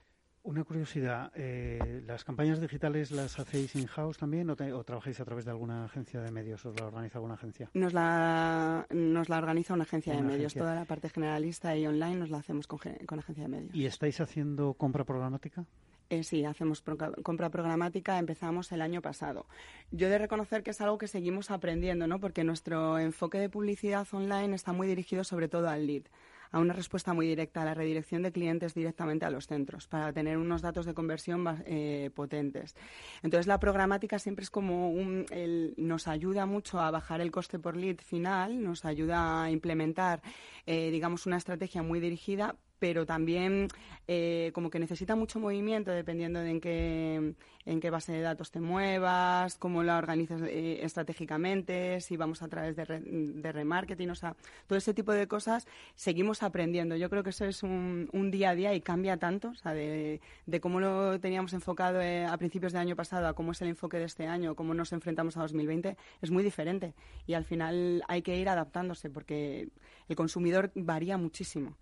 Una curiosidad, eh, ¿las campañas digitales las hacéis in-house también o, trabajáis a través de alguna agencia de medios? ¿Os la organiza alguna agencia? Nos la, nos la organiza una agencia de medios. Toda la parte generalista y online nos la hacemos con, con agencia de medios. ¿Y estáis haciendo compra programática? Eh, sí, hacemos compra programática, empezamos el año pasado. Yo he de reconocer que es algo que seguimos aprendiendo, ¿no? Porque nuestro enfoque de publicidad online está muy dirigido sobre todo al lead a una respuesta muy directa, a la redirección de clientes directamente a los centros, para tener unos datos de conversión eh, potentes. Entonces, la programática siempre es como un, nos ayuda mucho a bajar el coste por lead final, nos ayuda a implementar, eh, digamos, una estrategia muy dirigida, pero también eh, como que necesita mucho movimiento dependiendo de en qué, en qué base de datos te muevas, cómo la organizas eh, estratégicamente, si vamos a través de, de, remarketing, o sea, todo ese tipo de cosas seguimos aprendiendo. Yo creo que eso es un, un día a día y cambia tanto, o sea, de, de cómo lo teníamos enfocado eh, a principios del año pasado a cómo es el enfoque de este año, cómo nos enfrentamos a 2020, es muy diferente y al final hay que ir adaptándose porque el consumidor varía muchísimo.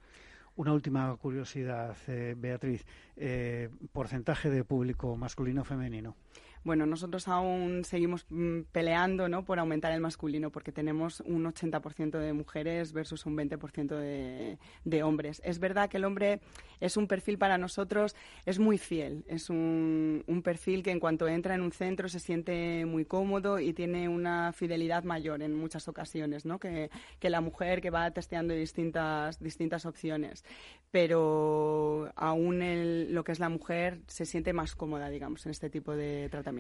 Una última curiosidad, eh, Beatriz. Eh, porcentaje de público masculino-femenino. Bueno, nosotros aún seguimos mm, peleando ¿no? por aumentar el masculino porque tenemos un 80% de mujeres versus un 20% de, de, hombres. Es verdad que el hombre es un perfil para nosotros, es muy fiel, es un, un, perfil que en cuanto entra en un centro se siente muy cómodo y tiene una fidelidad mayor en muchas ocasiones ¿no? que, que la mujer que va testeando distintas, distintas opciones. Pero aún el, lo que es la mujer se siente más cómoda, digamos, en este tipo de tratamiento.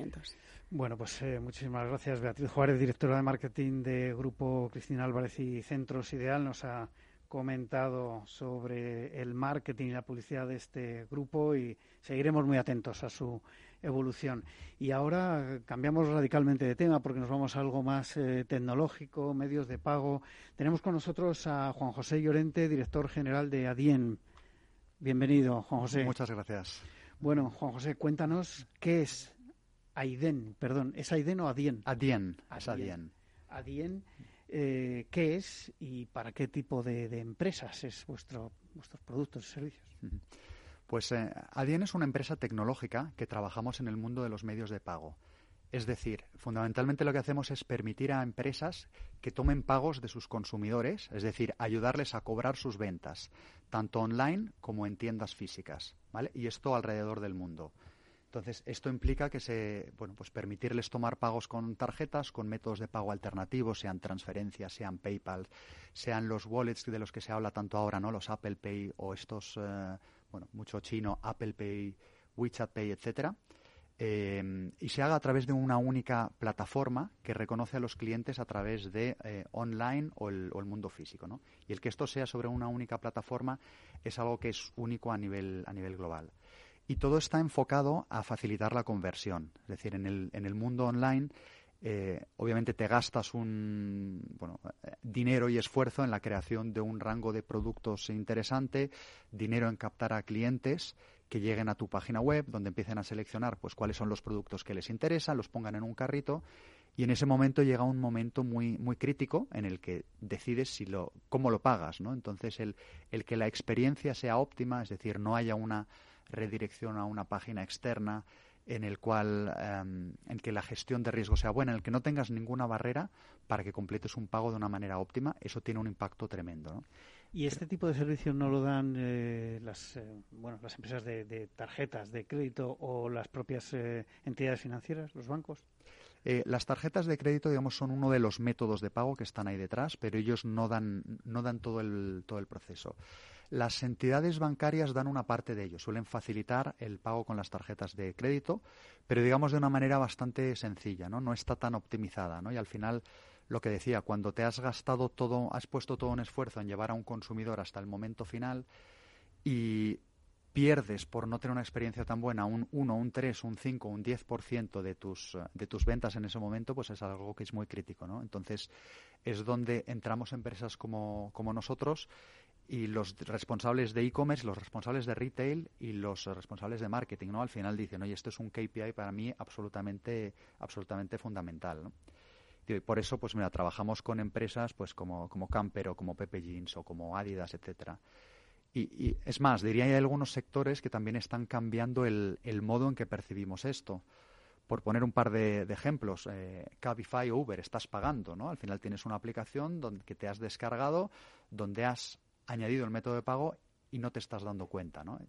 Bueno, pues eh, muchísimas gracias. Beatriz Juárez, directora de marketing de Grupo Cristina Álvarez y Centros Ideal, nos ha comentado sobre el marketing y la publicidad de este grupo y seguiremos muy atentos a su evolución. Y ahora cambiamos radicalmente de tema porque nos vamos a algo más eh, tecnológico, medios de pago. Tenemos con nosotros a Juan José Llorente, director general de ADIEN. Bienvenido, Juan José. Muchas gracias. Bueno, Juan José, cuéntanos qué es Aiden, perdón, ¿es Aiden o Adien? Adien, es Adien. Adien, eh, ¿qué es y para qué tipo de, empresas es vuestro, vuestros productos y servicios? Pues eh, Adien es una empresa tecnológica que trabajamos en el mundo de los medios de pago. Es decir, fundamentalmente lo que hacemos es permitir a empresas que tomen pagos de sus consumidores, es decir, ayudarles a cobrar sus ventas, tanto online como en tiendas físicas, ¿vale? Y esto alrededor del mundo. Entonces, esto implica que se, bueno, pues permitirles tomar pagos con tarjetas, con métodos de pago alternativos, sean transferencias, sean PayPal, sean los wallets de los que se habla tanto ahora, ¿no? Los Apple Pay o estos, eh, bueno, mucho chino, Apple Pay, WeChat Pay, etcétera. Eh, y se haga a través de una única plataforma que reconoce a los clientes a través de eh, online o el, o el, mundo físico. ¿no? Y el que esto sea sobre una única plataforma es algo que es único a nivel, a nivel global y todo está enfocado a facilitar la conversión. Es decir, en el, en el mundo online, eh, obviamente te gastas un bueno, dinero y esfuerzo en la creación de un rango de productos interesante, dinero en captar a clientes que lleguen a tu página web, donde empiecen a seleccionar pues cuáles son los productos que les interesan, los pongan en un carrito y en ese momento llega un momento muy muy crítico en el que decides si lo cómo lo pagas, ¿no? Entonces el, el que la experiencia sea óptima, es decir, no haya una redirección a una página externa en el cual em, en que la gestión de riesgo sea buena, en el que no tengas ninguna barrera para que completes un pago de una manera óptima, eso tiene un impacto tremendo. ¿no? ¿Y este tipo de servicios no lo dan eh, las, eh, bueno, las empresas de, tarjetas de crédito o las propias eh, entidades financieras, los bancos? las tarjetas de crédito, digamos, son uno de los métodos de pago que están ahí detrás, pero ellos no dan, no dan todo, el, todo el proceso. Las entidades bancarias dan una parte de ello, suelen facilitar el pago con las tarjetas de crédito, pero digamos de una manera bastante sencilla, ¿no? No está tan optimizada, ¿no? Y al final lo que decía, cuando te has gastado todo, has puesto todo un esfuerzo en llevar a un consumidor hasta el momento final y pierdes por no tener una experiencia tan buena un 1, un 3, un 5, un 10% de tus, de tus ventas en ese momento, pues es algo que es muy crítico, ¿no? Entonces, es donde entramos empresas como, como nosotros y los responsables de e-commerce, los responsables de retail y los responsables de marketing, ¿no? Al final dicen, oye, esto es un KPI para mí absolutamente, absolutamente fundamental. Y por eso, pues mira, trabajamos con empresas pues como, como Camper o como Pepe Jeans o como Adidas, etcétera. Y, es más, diría hay algunos sectores que también están cambiando el, el modo en que percibimos esto. Por poner un par de, ejemplos, eh, Cabify o Uber, estás pagando, ¿no? Al final tienes una aplicación donde, que te has descargado, donde has añadido el método de pago y no te estás dando cuenta, ¿no?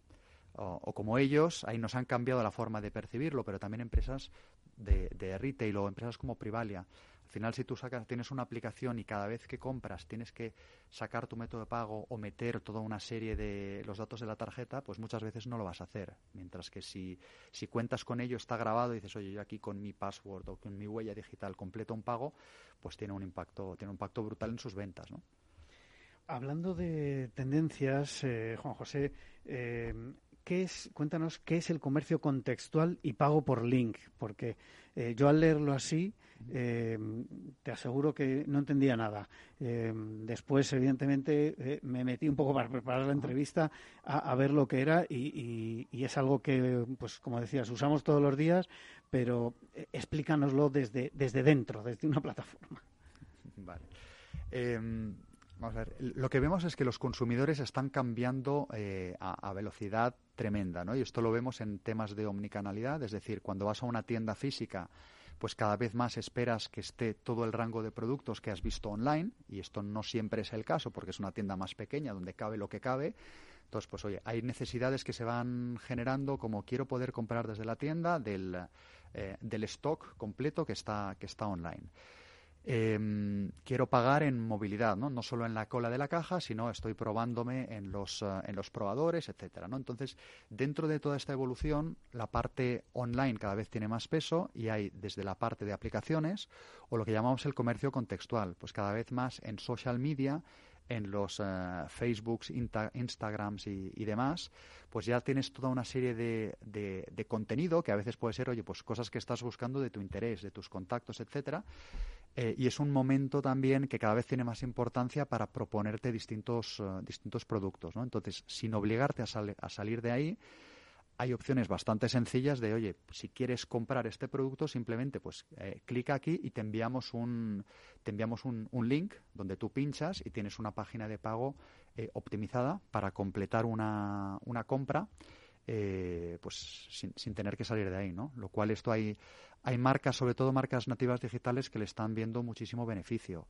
O, como ellos, ahí nos han cambiado la forma de percibirlo, pero también empresas de, de, retail o empresas como Privalia. Al final, si tú sacas, tienes una aplicación y cada vez que compras tienes que sacar tu método de pago o meter toda una serie de los datos de la tarjeta, pues muchas veces no lo vas a hacer. Mientras que si, si cuentas con ello, está grabado y dices, oye, yo aquí con mi password o con mi huella digital completo un pago, pues tiene un impacto, tiene un impacto brutal en sus ventas, ¿no? Hablando de tendencias, eh, Juan José, eh, ¿qué es, cuéntanos qué es el comercio contextual y pago por link, porque eh, yo al leerlo así te aseguro que no entendía nada. después, evidentemente, me metí un poco para preparar la entrevista a, ver lo que era y, y, es algo que, pues como decías, usamos todos los días, pero explícanoslo desde, desde dentro, desde una plataforma. Vale. Vamos a ver, lo que vemos es que los consumidores están cambiando eh, a, velocidad tremenda, ¿no? Y esto lo vemos en temas de omnicanalidad, es decir, cuando vas a una tienda física, pues cada vez más esperas que esté todo el rango de productos que has visto online, y esto no siempre es el caso porque es una tienda más pequeña donde cabe lo que cabe. Entonces, pues oye, hay necesidades que se van generando como quiero poder comprar desde la tienda del, eh, del stock completo que está, que está online. Em, quiero pagar en movilidad, ¿no? no solo en la cola de la caja, sino estoy probándome en los, eh, en los probadores, etcétera. ¿no? Entonces, dentro de toda esta evolución, la parte online cada vez tiene más peso y hay desde la parte de aplicaciones o lo que llamamos el comercio contextual, pues cada vez más en social media en los uh, Facebooks, Instagrams y, demás, pues ya tienes toda una serie de, de, contenido que a veces puede ser, oye, pues cosas que estás buscando de tu interés, de tus contactos, etcétera. Eh, y es un momento también que cada vez tiene más importancia para proponerte distintos, uh, distintos productos, ¿no? Entonces, sin obligarte a, a salir de ahí, hay opciones bastante sencillas de, oye, si quieres comprar este producto, simplemente pues eh, clica aquí y te enviamos un, te enviamos un, link donde tú pinchas y tienes una página de pago eh, optimizada para completar una, una compra. Eh, pues sin, sin, tener que salir de ahí, ¿no? Lo cual esto hay, hay marcas, sobre todo marcas nativas digitales, que le están viendo muchísimo beneficio.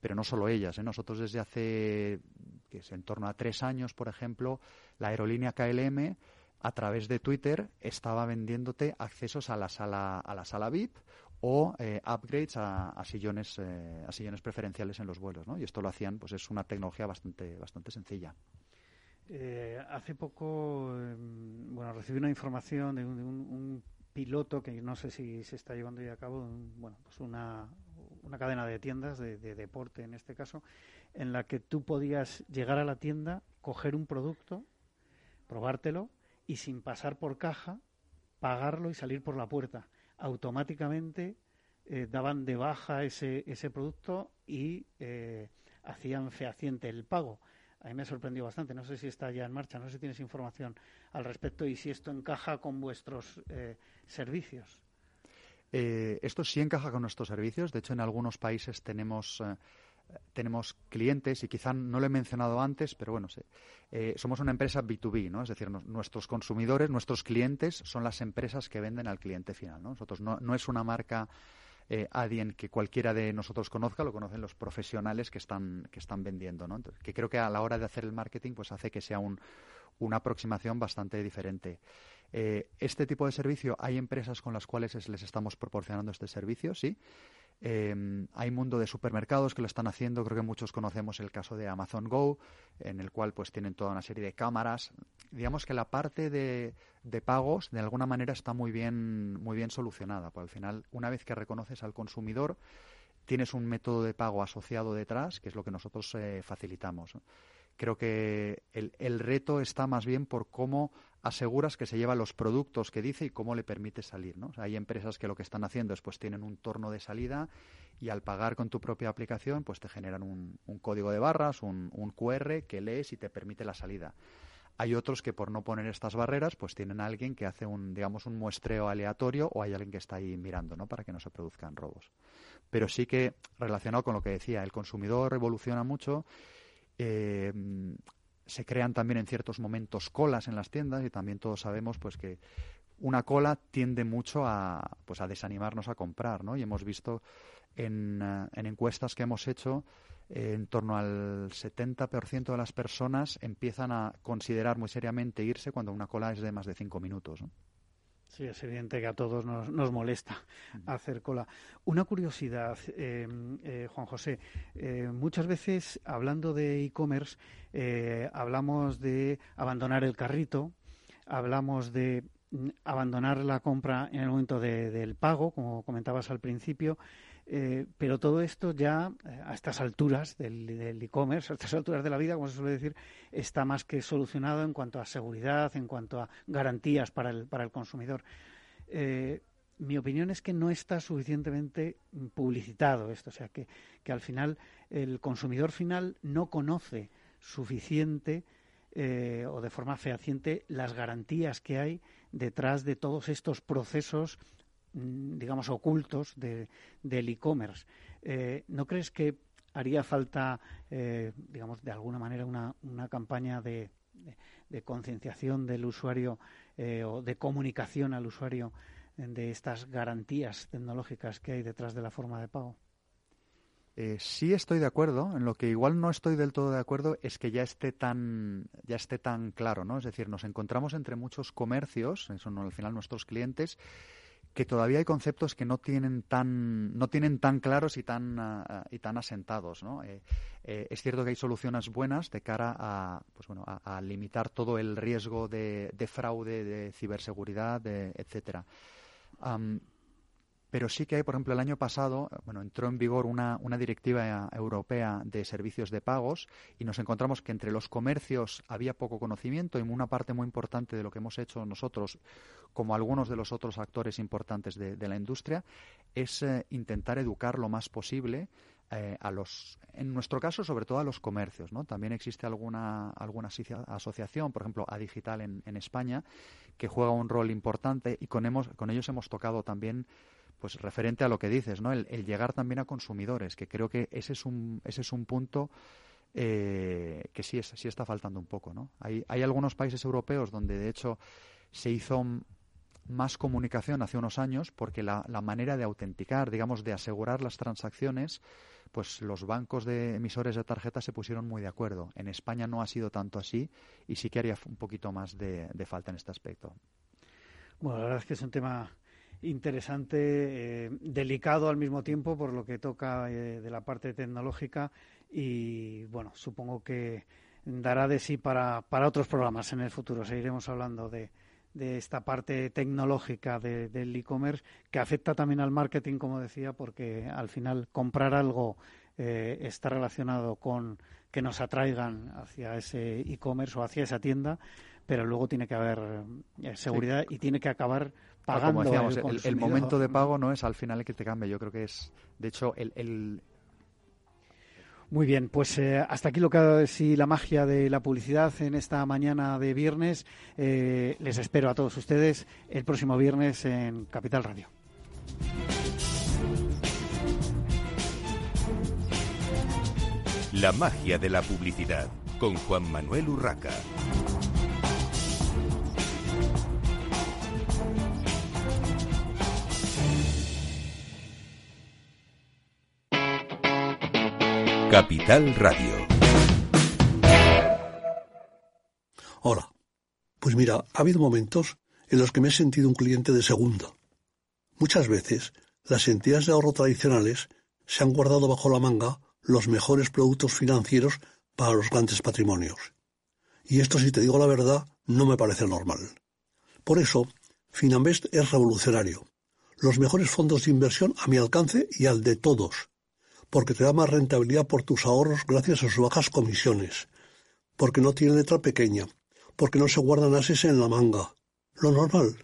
Pero no solo ellas, Nosotros desde hace, que es en torno a tres años, por ejemplo, la aerolínea KLM a través de Twitter estaba vendiéndote accesos a la sala, a la sala VIP o eh, upgrades a, sillones eh, a sillones preferenciales en los vuelos, ¿no? Y esto lo hacían, pues es una tecnología bastante bastante sencilla. Eh, hace poco, em, bueno, recibí una información de un, piloto que no sé si se está llevando ya a cabo, bueno, pues una, una cadena de tiendas de, de, deporte en este caso, en la que tú podías llegar a la tienda, coger un producto, probártelo y sin pasar por caja, pagarlo y salir por la puerta. Automáticamente eh, daban de baja ese, ese producto y eh, hacían fehaciente el pago. A mí me ha sorprendido bastante. No sé si está ya en marcha, no sé si tienes información al respecto y si esto encaja con vuestros eh, servicios. esto sí encaja con nuestros servicios. De hecho, en algunos países tenemos tenemos clientes, y quizá no lo he mencionado antes, pero bueno, eh, somos una empresa B2B, ¿no? Es decir, nuestros consumidores, nuestros clientes son las empresas que venden al cliente final, ¿no? Nosotros no, no es una marca eh, Adien que cualquiera de nosotros conozca, lo conocen los profesionales que están, que están vendiendo, ¿no? que creo que a la hora de hacer el marketing, pues hace que sea un, una aproximación bastante diferente. Eh, este tipo de servicio, hay empresas con las cuales les estamos proporcionando este servicio, sí. Eh, hay mundo de supermercados que lo están haciendo. Creo que muchos conocemos el caso de Amazon Go, en el cual pues tienen toda una serie de cámaras. Digamos que la parte de, pagos de alguna manera está muy bien, muy bien solucionada. Porque al final, una vez que reconoces al consumidor, tienes un método de pago asociado detrás, que es lo que nosotros eh, facilitamos. Creo que el, el, reto está más bien por cómo aseguras que se lleva los productos que dice y cómo le permite salir. ¿no? hay empresas que lo que están haciendo es pues tienen un torno de salida y al pagar con tu propia aplicación pues te generan un, un código de barras, un, un, QR que lees y te permite la salida. Hay otros que por no poner estas barreras pues tienen a alguien que hace un digamos un muestreo aleatorio o hay alguien que está ahí mirando ¿no? para que no se produzcan robos. Pero sí que relacionado con lo que decía, el consumidor evoluciona mucho eh, se crean también en ciertos momentos colas en las tiendas y también todos sabemos pues que una cola tiende mucho a pues a desanimarnos a comprar, ¿no? Y hemos visto en, eh, en encuestas que hemos hecho eh, en torno al 70% de las personas empiezan a considerar muy seriamente irse cuando una cola es de más de cinco minutos. ¿no? Sí, es evidente que a todos nos, nos molesta hacer cola. Una curiosidad, eh, eh, Juan José. Eh, muchas veces, hablando de e-commerce, hablamos de abandonar el carrito, hablamos de mm, abandonar la compra en el momento del pago, como comentabas al principio, eh, pero todo esto ya eh, a estas alturas del e-commerce, a estas alturas de la vida, como se suele decir, está más que solucionado en cuanto a seguridad, en cuanto a garantías para el, para el consumidor. Eh, mi opinión es que no está suficientemente publicitado esto, o sea, que, que al final el consumidor final no conoce suficiente o de forma fehaciente las garantías que hay detrás de todos estos procesos digamos, ocultos del e-commerce. Eh, ¿No crees que haría falta, eh, digamos, de alguna manera una, una campaña de, de, concienciación del usuario eh, o de comunicación al usuario de estas garantías tecnológicas que hay detrás de la forma de pago. Sí estoy de acuerdo. En lo que igual no estoy del todo de acuerdo es que ya esté tan, ya esté tan claro, ¿no? Es decir, nos encontramos entre muchos comercios, son al final nuestros clientes, que todavía hay conceptos que no tienen tan, no tienen tan claros y tan, ah, y tan asentados, ¿no? Eh, eh, es cierto que hay soluciones buenas de cara a, pues bueno, a, limitar todo el riesgo de, fraude, de ciberseguridad, de, etcétera pero sí que hay, por ejemplo, el año pasado, bueno, entró en vigor una, una, directiva europea de servicios de pagos y nos encontramos que entre los comercios había poco conocimiento y una parte muy importante de lo que hemos hecho nosotros, como algunos de los otros actores importantes de, la industria, es eh, intentar educar lo más posible eh, a los, en nuestro caso, sobre todo a los comercios, ¿no? También existe alguna, alguna asociación, por ejemplo, a Digital en, en España, que juega un rol importante y con, hemos, con ellos hemos tocado también pues referente a lo que dices, ¿no? El, llegar también a consumidores, que creo que ese es un, ese es un punto eh, que sí, es, sí está faltando un poco, ¿no? Hay, hay algunos países europeos donde, de hecho, se hizo más comunicación hace unos años porque la, la, manera de autenticar, digamos, de asegurar las transacciones, pues los bancos de emisores de tarjetas se pusieron muy de acuerdo. En España no ha sido tanto así y sí que haría un poquito más de, de falta en este aspecto. Bueno, la verdad es que es un tema interesante, eh, delicado al mismo tiempo por lo que toca eh, de la parte tecnológica y bueno, supongo que dará de sí para, para otros programas en el futuro. Seguiremos hablando de, de esta parte tecnológica del e-commerce que afecta también al marketing, como decía, porque al final comprar algo eh, está relacionado con que nos atraigan hacia ese e-commerce o hacia esa tienda, pero luego tiene que haber seguridad y tiene que acabar como decíamos, el, momento de pago no es al final el que te cambia. Yo creo que es, de hecho, el, muy bien, pues eh, hasta aquí lo que ha sido la magia de la publicidad en esta mañana de viernes. Eh, les espero a todos ustedes el próximo viernes en Capital Radio. La magia de la publicidad con Juan Manuel Urraca. Capital Radio. Hola. Pues mira, ha habido momentos en los que me he sentido un cliente de segunda. Muchas veces, las entidades de ahorro tradicionales se han guardado bajo la manga los mejores productos financieros para los grandes patrimonios. Y esto, si te digo la verdad, no me parece normal. Por eso, Finambest es revolucionario. Los mejores fondos de inversión a mi alcance y al de todos, porque te da más rentabilidad por tus ahorros gracias a sus bajas comisiones, porque no tiene letra pequeña, porque no se guardan ases en la manga. Lo normal.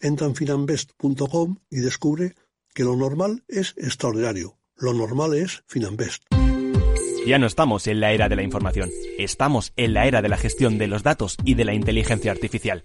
Entra en finambest.com y descubre que lo normal es extraordinario. Lo normal es Finambest. Ya no estamos en la era de la información, estamos en la era de la gestión de los datos y de la inteligencia artificial.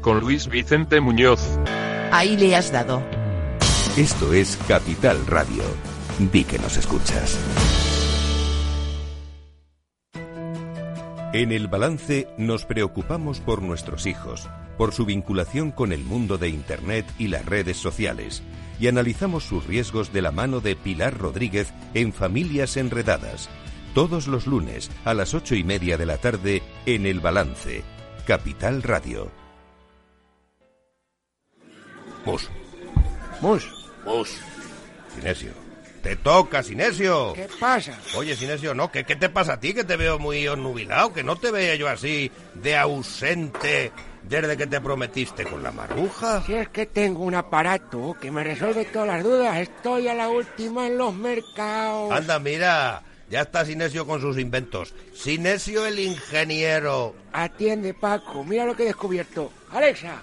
con Luis Vicente Muñoz. Ahí le has dado. Esto es Capital Radio. Di que nos escuchas. En el balance nos preocupamos por nuestros hijos, por su vinculación con el mundo de Internet y las redes sociales, y analizamos sus riesgos de la mano de Pilar Rodríguez en Familias Enredadas, todos los lunes a las ocho y media de la tarde en el balance Capital Radio. Mus. Mus. Mus. Sinesio. Te toca, Sinesio. ¿Qué pasa? Oye, Sinesio, no, ¿qué, ¿qué te pasa a ti? Que te veo muy onnubilado, que no te veía yo así de ausente desde que te prometiste con la maruja. Si es que tengo un aparato que me resuelve todas las dudas, estoy a la última en los mercados. Anda, mira, ya está Sinesio con sus inventos. Sinesio el ingeniero. Atiende, Paco, mira lo que he descubierto. Alexa,